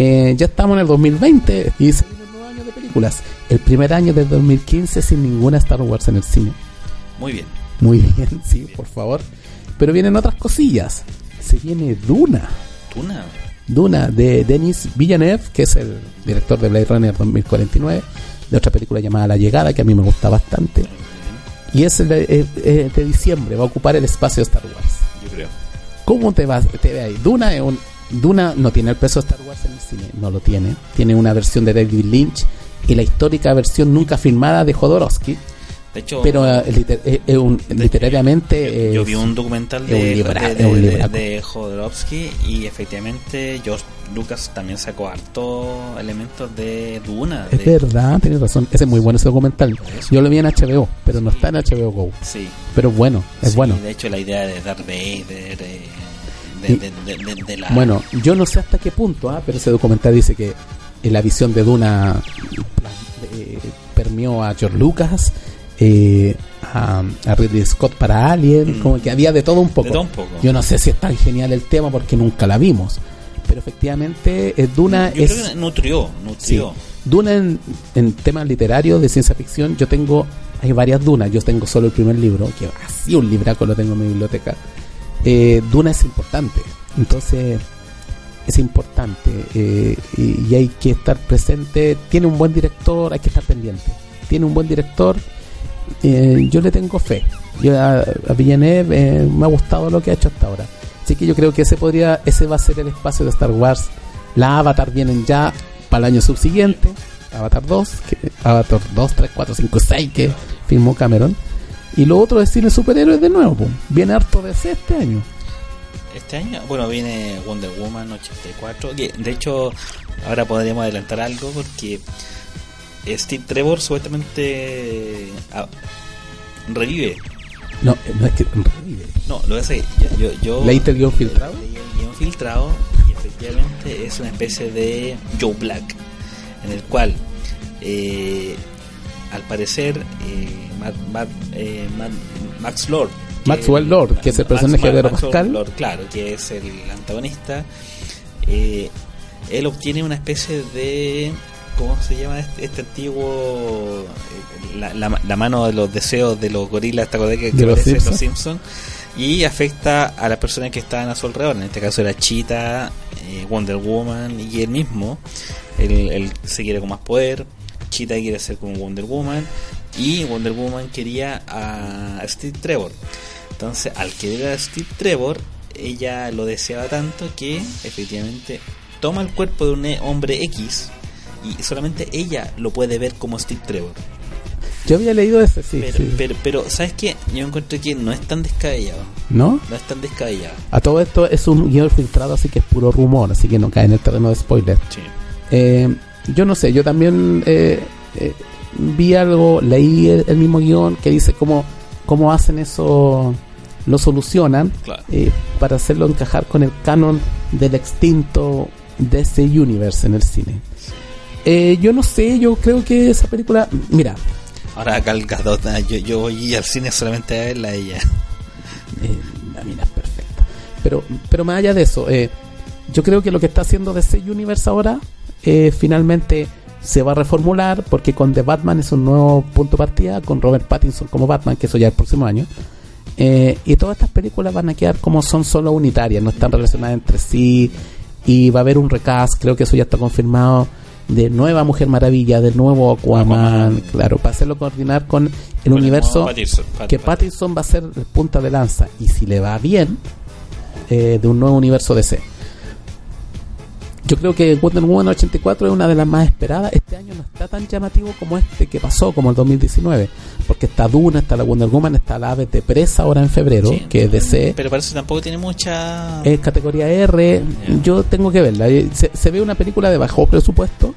Eh, ya estamos en el 2020 y se viene un nuevo año de películas. El primer año del 2015 sin ninguna Star Wars en el cine. Muy bien. Muy bien, sí, por favor. Pero vienen otras cosillas. Se viene Duna. ¿Duna? Duna de Denis Villeneuve, que es el director de Blade Runner 2049, de otra película llamada La Llegada, que a mí me gusta bastante. Y es el de, eh, eh, de diciembre, va a ocupar el espacio de Star Wars. Yo creo. ¿Cómo te vas? Te ve ahí. Duna es un, Duna no tiene el peso de Star Wars en el cine, no lo tiene. Tiene una versión de David Lynch y la histórica versión nunca filmada de Jodorowsky. De hecho, Pero eh, liter- eh, literariamente yo vi un documental de, un de- de Jodorowsky y efectivamente George Lucas también sacó hartos elementos de Duna. Es verdad, tienes razón. Ese es muy bueno ese documental. Yo lo vi en HBO, pero no está en HBO Go. Sí. Pero bueno, es sí, bueno. De hecho, la idea de Darth Vader, eh, de, la... Bueno, yo no sé hasta qué punto, ah, pero ese documental dice que la visión de Duna eh, permeó a George Lucas, eh, a, a Ridley Scott para Alien, Mm. como que había de todo un poco. De todo un poco. Yo no sé si es tan genial el tema porque nunca la vimos, pero efectivamente eh, Duna Yo es... creo que nutrió, Sí. nutrió. Duna en, en temas literarios de ciencia ficción, yo tengo, hay varias Dunas, yo tengo solo el primer libro, que así un libraco lo tengo en mi biblioteca. Eh, Duna es importante, entonces es importante eh, y, hay que estar presente. Tiene un buen director, hay que estar pendiente. Tiene un buen director, eh, yo le tengo fe. Yo a, a Villeneuve me ha gustado lo que ha hecho hasta ahora. Así que yo creo que ese podría, ese va a ser el espacio de Star Wars. La Avatar vienen ya para el año subsiguiente. Avatar 2, que, Avatar 2, 3, 4, 5, 6 que filmó Cameron. Y lo otro es cine superhéroes de nuevo. Viene harto de ese este año. Este año, bueno, viene Wonder Woman 84. que, de hecho, ahora podríamos adelantar algo porque Steve Trevor supuestamente ah, revive. No, no es que revive. No, lo que que yo, yo, yo ¿Leíste el guion filtrado? Leí el guion filtrado y efectivamente es una especie de Joe Black, en el cual, eh, al parecer, eh, Matt- Matt- eh, Matt- Max Lord, Maxwell Lord, que es el Max- personaje de Pedro Pascal. Lord, claro, que es el antagonista, eh, él obtiene una especie de ¿cómo se llama este, este antiguo la, la- la mano de los deseos de los gorilas esta cosa que, que De los en los Simpson. Simpsons y afecta a las personas que estaban a su alrededor en este caso era Cheetah eh, Wonder Woman y él mismo él, él se quiere con más poder Cheetah quiere ser como Wonder Woman y Wonder Woman quería a Steve Trevor entonces al querer a Steve Trevor ella lo deseaba tanto que efectivamente toma el cuerpo de un e- hombre X y solamente ella lo puede ver como Steve Trevor. Yo había leído ese, sí. pero, sí. pero, pero, ¿sabes qué? Yo encuentro que no es tan descabellado. ¿No? No es tan descabellado. A todo esto es un guion filtrado, así que es puro rumor, así que no cae en el terreno de spoiler. Sí. Eh, yo no sé, yo también eh, eh, vi algo, leí el, el mismo guion que dice cómo, cómo hacen eso, lo solucionan Claro. eh, para hacerlo encajar con el canon del extinto DC Universe en el cine. Eh, yo no sé, yo creo que esa película, mira, Ahora Gal Gadot, yo, yo voy al cine solamente a verla a ella. Eh, la mina es perfecta. Pero, pero más allá de eso, eh, yo creo que lo que está haciendo DC Universe ahora eh, finalmente se va a reformular porque con The Batman es un nuevo punto de partida, con Robert Pattinson como Batman, que eso ya es el próximo año. Eh, y todas estas películas van a quedar como son solo unitarias, no están relacionadas entre sí. Y va a haber un recast, creo que eso ya está confirmado, de nueva Mujer Maravilla, de nuevo Aquaman, Aquaman. claro, para hacerlo coordinar con el universo nuevo Pattinson, Pat- que Pat- Pattinson va a ser el punta de lanza y si le va bien eh, de un nuevo universo DC yo creo que Wonder Woman 84 es una de las más esperadas este año no está tan llamativo como este que pasó como el 2019 porque está Duna, está la Wonder Woman está la Aves de Presa ahora en febrero Sí, que es DC Pero parece que tampoco tiene mucha. es categoría R. Yo tengo que verla. Eh, Se, se ve una película de bajo presupuesto,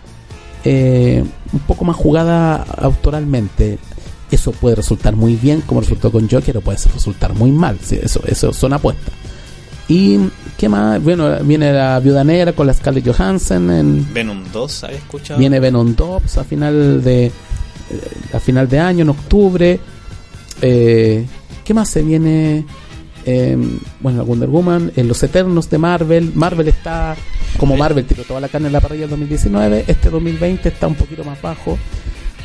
eh, un poco más jugada autoralmente. Eso puede resultar muy bien, como resultó con Joker, o puede resultar muy mal. Sí, eso, eso son apuestas. ¿Y qué más? Bueno, viene la Viuda Negra con la Scarlett Johansson. En, Venom 2, ¿habéis escuchado? viene Venom 2 a final de eh, a final de año, en octubre. Eh, ¿Qué más se viene? Eh, bueno, Wonder Woman, en los Eternos de Marvel. Marvel está como Marvel tiró toda la carne en la parrilla del 2019, este 2020 está un poquito más bajo.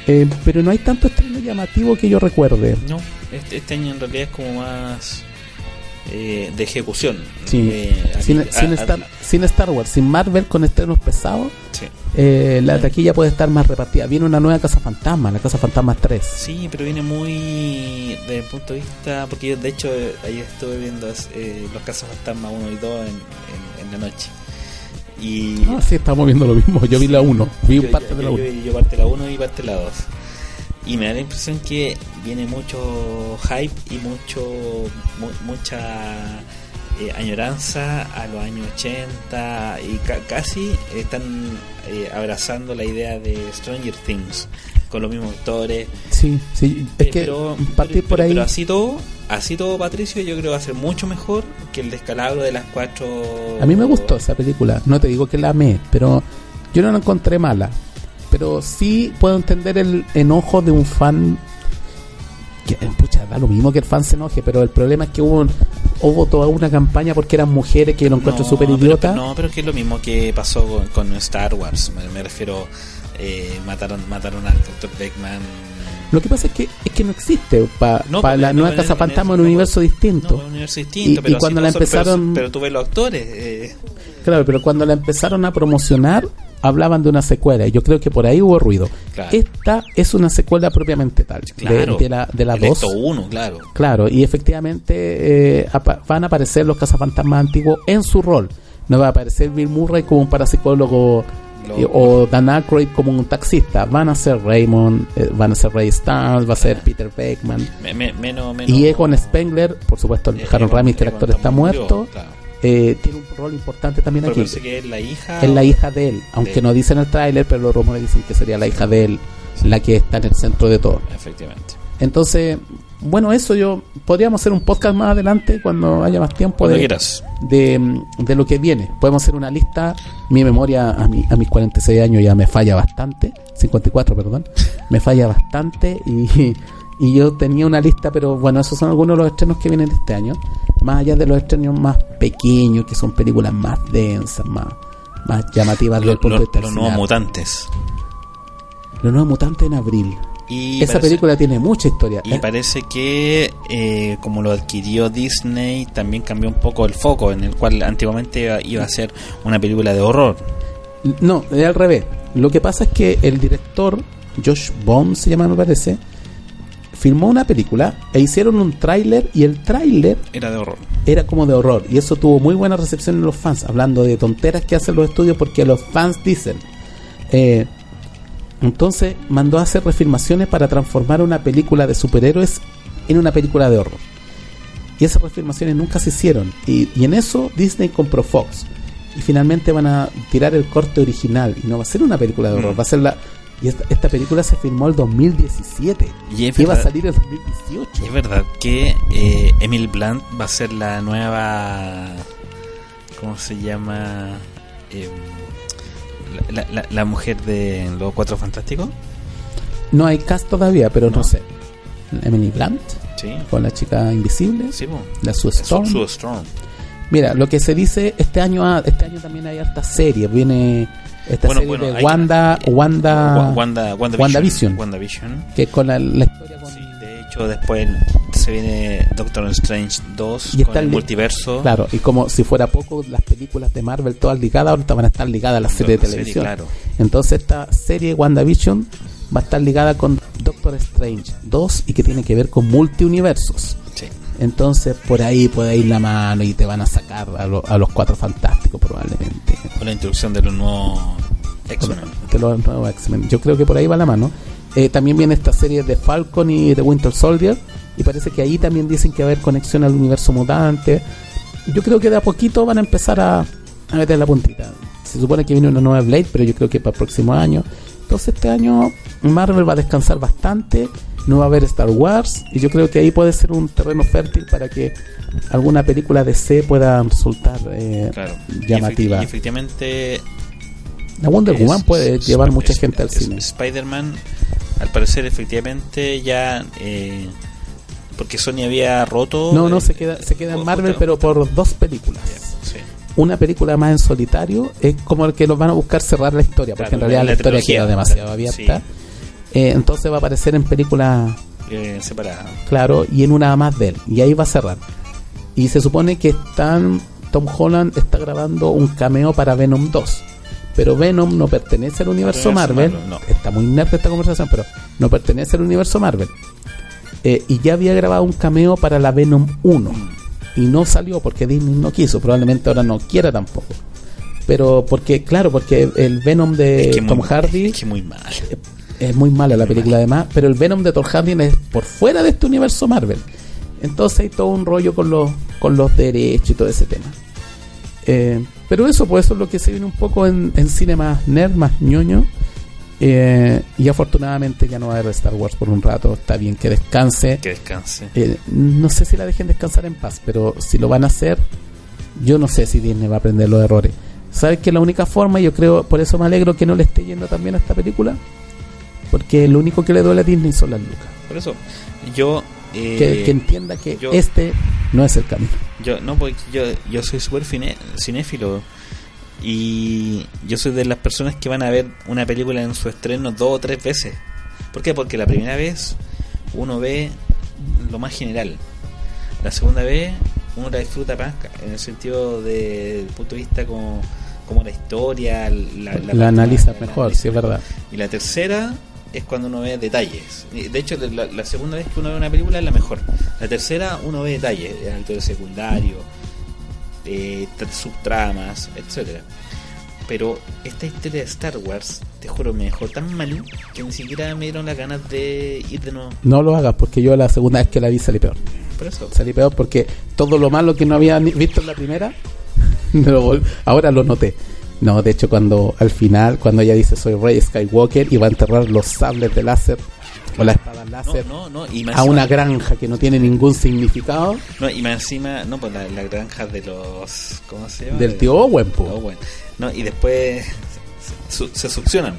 Eh, pero no hay tanto estreno llamativo que yo recuerde. No, este, este año en realidad es como más eh, de ejecución. Sí. Eh, sin, aquí- sin a- a- Star, sin Star Wars, sin Marvel con estrenos pesados, sí. eh, la taquilla puede estar más repartida. Viene una nueva Casa Fantasma, la Casa Fantasma 3. Sí, pero viene muy desde el punto de vista, porque yo de hecho eh, ayer estuve viendo los casos fantasma 1 y 2 en, en- en la noche. Y Ah, sí, estamos viendo lo mismo. Yo vi la 1, vi yo, parte yo- de la yo- 1. yo- yo parte la 1 y parte la 2. Y me da la impresión que viene mucho hype y mucho mu- mucha eh, añoranza a los años 80 y ca- casi están eh, abrazando la idea de Stranger Things con los mismos actores. Sí, sí, es Eh, que pero- partir pero- por ahí. Pero así todo, así todo, Patricio, yo creo que va a ser mucho mejor que el descalabro de las cuatro. A mí me gustó esa película. No te digo que la amé, pero yo no la encontré mala. Pero sí puedo entender el enojo de un fan. Que, eh, pucha, da lo mismo que el fan se enoje, pero el problema es que hubo, un- hubo toda una campaña porque eran mujeres que lo encuentro No, súper idiota. No, pero es que es lo mismo que pasó con, con Star Wars. Me, me refiero, eh, mataron, mataron al Dr. Beckman. Lo que pasa es que es que no existe para No, la no, nueva Casa Fantasma en- un universo distinto. Un universo distinto. Y- pero y cuando la pero- empezaron- Pero, tú ves los actores. eh, Claro, pero cuando la empezaron a promocionar, hablaban de una secuela. Y yo creo que por ahí hubo ruido. Claro. Esta es una secuela propiamente tal. de- claro. de, la, de la el 2. Ecto 1, claro. Claro, y efectivamente eh, apa- van a aparecer los cazafantasmas antiguos en su rol. No va a aparecer Bill Murray como un parapsicólogo Lo- eh, o Dan Aykroyd como un taxista. Van a ser Raymond, eh, van a ser Ray Stars, va a ser Peter Beckman. Me- me- menos, menos, Y Egon Spengler, por supuesto, eh, Harold Ramis, que el actor está muerto, claro. Eh, tiene un rol importante también Pero aquí. que es la hija. Es la hija de él, aunque de- no dicen el tráiler, pero los rumores dicen que sería la hija de él la que está en el centro de todo. Efectivamente. Entonces, bueno, eso yo podríamos hacer un podcast más adelante cuando haya más tiempo de, de, de lo que viene. Podemos hacer una lista. Mi memoria a, mi, a mis 46 años ya me falla bastante. 54, perdón. Me falla bastante y, y yo tenía una lista, pero bueno, esos son algunos de los estrenos que vienen este año. Más allá de los estrenos más pequeños, que son películas más densas, más, más llamativas desde el punto lo- de vista los nuevos mutantes. Los nuevos mutantes en abril. Y Esa parece- película tiene mucha historia. Y Eh, parece que eh, como lo adquirió Disney, también cambió un poco el foco, en el cual antiguamente iba, a ser una película de horror. No, es al revés. Lo que pasa es que el director, Josh Bond se llama, me parece, filmó una película e hicieron un tráiler y el tráiler Era de horror. era como de horror y eso tuvo muy buena recepción en los fans, hablando de tonteras que hacen los estudios porque los fans dicen. Eh, entonces mandó a hacer refilmaciones para transformar una película de superhéroes en una película de horror. Y esas refilmaciones nunca se hicieron. Y, y en eso Disney compró Fox. Y finalmente van a tirar el corte original. Y no va a ser una película de horror, Mm. va a ser la... Y esta, esta película se filmó el 2017. Y es Iba a salir el 2018. Y es verdad que eh, Emily Blunt va a ser la nueva. ¿Cómo se llama? Eh, la, la- la mujer de los Cuatro Fantásticos. No hay cast todavía, pero no, No. sé. Emily Blunt, Sí. con la chica invisible, Sí, po. la Sue Su, Storm. Sue Storm. Mira, lo que se dice este año, ah, este año también hay hartas series. Viene esta Bueno, serie bueno, de hay- Wanda, eh, Wanda, Wa- Wanda, WandaVision. Que es con la, la historia con, Sí, de hecho, después se viene Doctor Strange 2 Y con está el multiverso. Claro, y como si fuera poco, las películas de Marvel todas ligadas, ahorita van a estar ligadas a la serie de La serie, televisión. claro. Entonces esta serie WandaVision va a estar ligada con Doctor Strange 2 y que tiene que ver con multiuniversos. Sí. Entonces por ahí puede ir la mano y te van a sacar a, lo- a los cuatro fantásticos probablemente. Con la introducción de los nuevos. De los nuevos X-Men. Yo creo que por ahí va la mano. Eh, también viene esta serie de Falcon y de Winter Soldier. Y parece que ahí también dicen que va a haber conexión al universo mutante. Yo creo que de a poquito van a empezar a, a meter la puntita. Se supone que viene una nueva Blade, pero yo creo que para el próximo año. Entonces este año Marvel va a descansar bastante. No va a haber Star Wars. Y yo creo que ahí puede ser un terreno fértil para que alguna película de C pueda resultar eh, Claro. Llamativa. Y efectivamente. La Wonder es- Woman puede es- llevar es- mucha gente al cine. Spider-Man, al parecer, efectivamente, ya. eh, porque Sony había roto. No, no, eh, se queda, se queda en Marvel, pero por dos películas. Sí. una película más en solitario es como el que los van a buscar cerrar la historia, porque en realidad la la, historia queda demasiado abierta. Eh, entonces va a aparecer en películas, Eh, separada. claro, y en una más de él. Y ahí va a cerrar. Y se supone que están, Tom Holland está grabando un cameo para Venom 2. Pero Venom no pertenece al universo Marvel. Marvel, no. Está muy nerd esta conversación, pero no pertenece al universo Marvel. Eh, y ya había grabado un cameo para la Venom 1. Y no salió porque Disney no quiso. Probablemente ahora no quiera tampoco. Pero porque, claro, porque el Venom de Es que Tom muy, Hardy Es que muy mal. es muy mala la película además, pero el Venom de Tom Hardy es por fuera de este universo Marvel. Entonces hay todo un rollo con los, con los derechos y todo ese tema. Eh, pero eso, pues eso es lo que se viene un poco en, en cine más nerd, más ñoño. Eh, y afortunadamente ya no va a haber Star Wars por un rato. Está bien que descanse. Que descanse. Eh, no sé si la dejen descansar en paz, pero si lo van a hacer, yo no sé si Disney va a aprender los errores. ¿Sabes que la única forma, yo creo, por eso me alegro que no le esté yendo también a esta película? Porque lo único que le duele a Disney son las lucas. Por eso, yo. eh, Que, que entienda que yo- este no es el camino. Yo, no, porque yo, yo soy súper cinéfilo. Y yo soy de las personas que van a ver una película en su estreno dos o tres veces. ¿Por qué? Porque la primera vez uno ve lo más general. La segunda vez uno la disfruta más en el sentido de- del punto de vista como, como la historia, la, La, analiza mejor, sí es verdad. Y la tercera es cuando uno ve detalles. De hecho, la, la segunda vez que uno ve una película es la mejor. La tercera uno ve detalles, el actor secundario, eh, tra- subtramas, etcétera. Pero esta historia de Star Wars, te juro, me dejó tan mal que ni siquiera me dieron las ganas de ir de nuevo. No lo hagas porque yo la segunda vez que la vi salí peor. Por eso. Salí peor porque todo lo malo que no había visto en la primera, ahora lo noté. No, de hecho cuando al final, cuando ella dice soy Rey Skywalker y va a enterrar los sables de láser o la espada láser no, no. Y más a una granja que no tiene ningún significado No, y más encima, no, pues la, la granja de los. ¿Cómo se llama? del De- tío Owen, po. Owen. No, y después se, se succionan.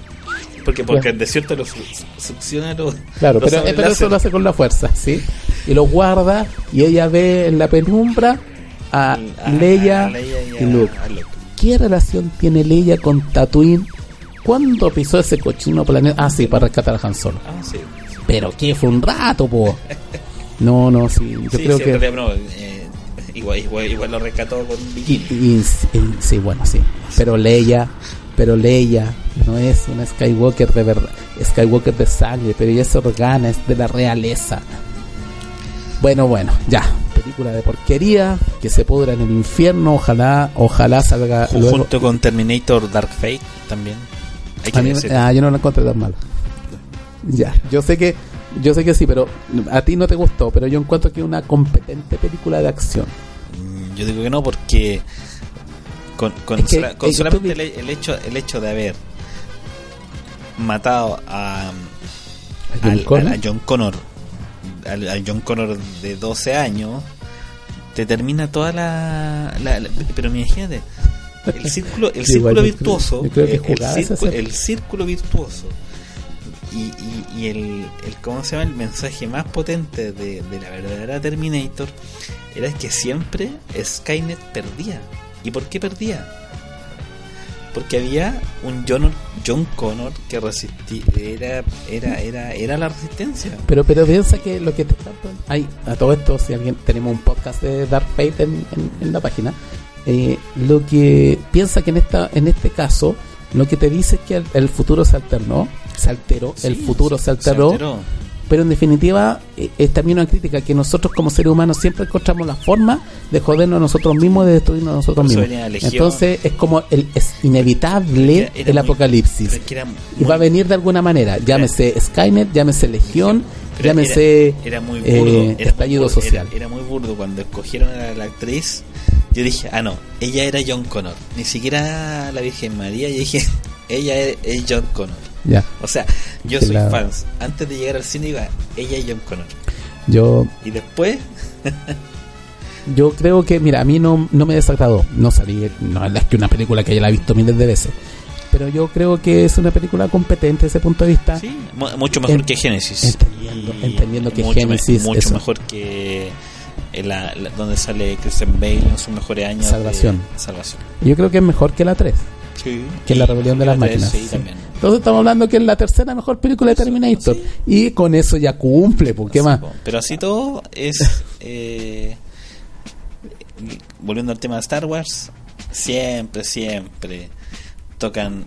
Porque, porque el desierto lo su- succiona los. Claro, los pero, eh, eso lo hace con la fuerza, ¿sí? Y lo guarda y ella ve en la penumbra a A- Leia a Leia y Luke. ¿Qué relación tiene Leia con Tatooine? ¿Cuándo pisó ese cochino planeta? Ah, sí, para rescatar a Han Solo. Ah, sí. Pero que fue un rato, po. No, no, sí, yo sí, creo sí, que... realidad, no, eh, igual, igual, igual lo rescató con bikini. sí, bueno, sí. Pero Leia, pero Leia no es una Skywalker de verdad, Skywalker de sangre, pero ella es organa, es de la realeza. Bueno, bueno, ya. Película de porquería que se pudra en el infierno. Ojalá, ojalá salga luego. Junto con Terminator Dark Fate también. Hay que A mí- decir. ah, yo no la encontré tan mal. Ya, yo sé que, yo sé que sí, pero a ti no te gustó, pero yo encuentro que es una competente película de acción. Mm, Yo digo que no porque con, con, Es que- sola- con es que solamente el, el hecho el hecho de haber matado a, John al- Connor. a John Connor al, al John Connor de 12 años te termina toda la, la- la- pero imagínate el círculo el círculo yo creo- virtuoso yo creo que el, círculo, serie. el círculo virtuoso y, y, y el, el cómo se llama el mensaje más potente de, de la verdadera Terminator era que siempre Skynet perdía ¿y por qué perdía? Porque había un John, John Connor que resistía era era era era la resistencia Pero, pero piensa que lo que te está hay a todo esto, si alguien tenemos un podcast de Dark Fate en, en- en la página, eh, lo que piensa que en esta en este caso lo que te dice es que el, el futuro se alternó, se alteró, el futuro se alteró, alteró. Pero en definitiva eh, es también una crítica que nosotros como seres humanos siempre encontramos la forma de jodernos a nosotros mismos, de destruirnos a nosotros mismos. Entonces es como el, es inevitable Era- era el muy- apocalipsis. era Y va a venir de alguna manera, llámese Skynet, llámese Legión, llámese era, era muy eh, burdo, era estallido muy burdo, social. Era, era muy burdo cuando escogieron a la actriz. Yo dije, ah, no, ella era John Connor. Ni siquiera la Virgen María. Yo dije, ella es, es John Connor. Ya, O sea, yo soy la- fans. Antes de llegar al cine iba, ella es John Connor. yo Y después, yo creo que, mira, a mí no, no me desagradó. No salí, no es que una película que ya la he visto miles de veces. Pero yo creo que es una película competente desde ese punto de vista. sí, mu- mucho mejor En- que Génesis. entendiendo- Y entendiendo que me- Génesis Mucho mejor que, en la, la- donde sale Christian Bale en sus mejores años. de- Salvación. Salvación. Yo creo que es mejor que la 3. Sí. Que es la rebelión de las máquinas. Sí. Entonces estamos hablando que es la tercera mejor película de Terminator. Y con eso ya cumple, ¿por qué Sí, más? Pero así todo es. eh, volviendo al tema de Star Wars, siempre, siempre tocan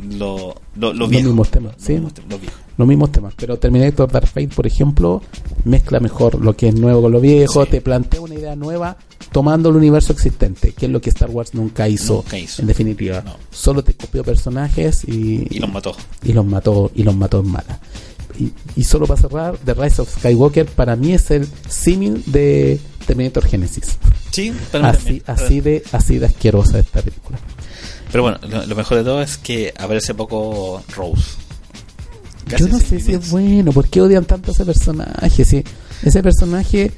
lo, lo, lo Los viejo. mismos temas, Los sí. mismos temas. Los mismos temas. Pero Terminator Dark Fate, por ejemplo, mezcla mejor lo que es nuevo con lo viejo, Sí. te plantea una idea nueva tomando el universo existente, que es lo que Star Wars nunca hizo, Nunca hizo. en definitiva. No. Solo te copió personajes y, Y los mató. y los mató y los mató en mala. Y, y solo para cerrar, The Rise of Skywalker para mí es el símil de Terminator Genesis. Sí, para Así, así de así de asquerosa esta película. Pero bueno, lo, lo mejor de todo es que aparece poco Rose. Yo no sé si es bueno, ¿por qué odian tanto a ese personaje? Si ese personaje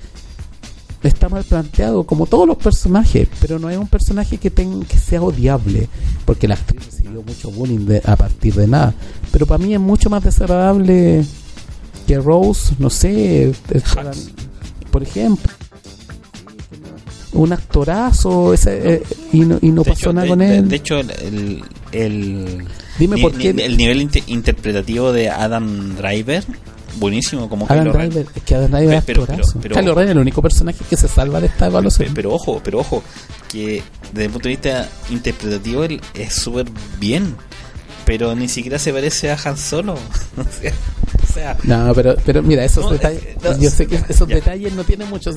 está mal planteado, como todos los personajes, pero no es un personaje que, ten- que sea odiable, porque la actriz recibió mucho bullying de- a partir de nada. Pero para mí es mucho más desagradable que Rose, no sé, es- por ejemplo. Un actorazo ese, eh, y no, y no pasó hecho, nada de- con él. De, hecho, el, el, el- Dime ni- por qué. el nivel inte- interpretativo de Adam Driver, buenísimo como Adam. Driver, es que Adam Driver es Pero- pero- es el único personaje que se salva de esta evaluación. Pe- Pero ojo, pero ojo, que desde el punto de vista interpretativo él es súper bien, pero ni siquiera se parece a Han Solo. sea, No, pero, pero mira, esos No, detalles, no, yo sé que esos detalles no tienen muchos,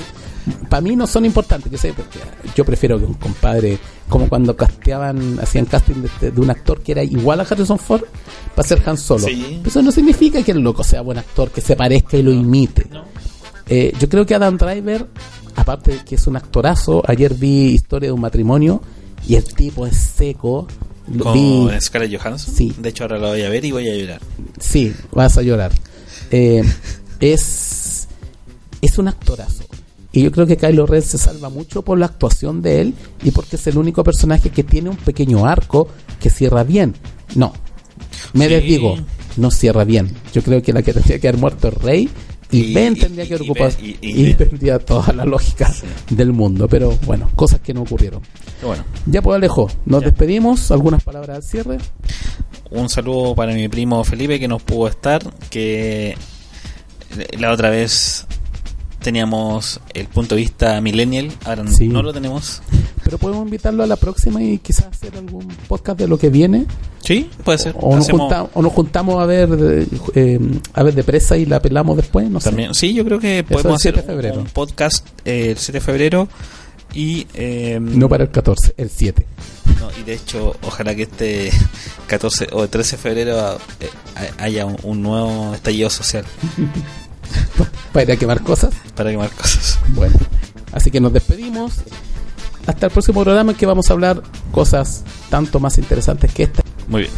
para mí no son importantes, yo sé, porque yo prefiero que un compadre, como cuando casteaban, hacían casting de, de un actor que era igual a Harrison Ford para ser Han Solo. Sí. Eso no significa que el loco sea buen actor, que se parezca y lo imite. no. Eh, yo creo que Adam Driver, aparte de que es un actorazo, ayer vi Historia de un matrimonio y el tipo es seco. Lo con vi- Scarlett Johansson. Sí. De hecho, ahora lo voy a ver y voy a llorar. Sí, vas a llorar. Eh, es, es un actorazo. Y yo creo que Kylo Ren se salva mucho por la actuación de él y porque es el único personaje que tiene un pequeño arco que cierra bien. No, me Sí. desdigo, no cierra bien. Yo creo que la que tendría que haber muerto es Rey y, Ben tendría que ocupar y, y- y Ben. tendría toda la lógica del mundo. Pero bueno, cosas que no ocurrieron. Bueno, Ya pues Alejo, nos Ya. despedimos. ¿Algunas palabras al cierre? un saludo para mi primo Felipe que nos pudo estar, que la otra vez teníamos el punto de vista millennial, ahora Sí. no lo tenemos. Pero podemos invitarlo a la próxima y quizás hacer algún podcast de lo que viene. Sí, puede ser. O nos, Hacemos junta- o nos juntamos a ver eh, eh, a ver de presa y la pelamos después, no sé. también. Sí, yo creo que el podemos 7 hacer febrero. un podcast eh, el 7 de febrero y eh, No para el 14, el 7. no, y de hecho, ojalá que este 14 o 13 de febrero eh, haya un, un nuevo estallido social Para quemar cosas. para quemar cosas. Bueno, así que nos despedimos. Hasta el próximo programa en que vamos a hablar cosas tanto más interesantes que esta. Muy bien.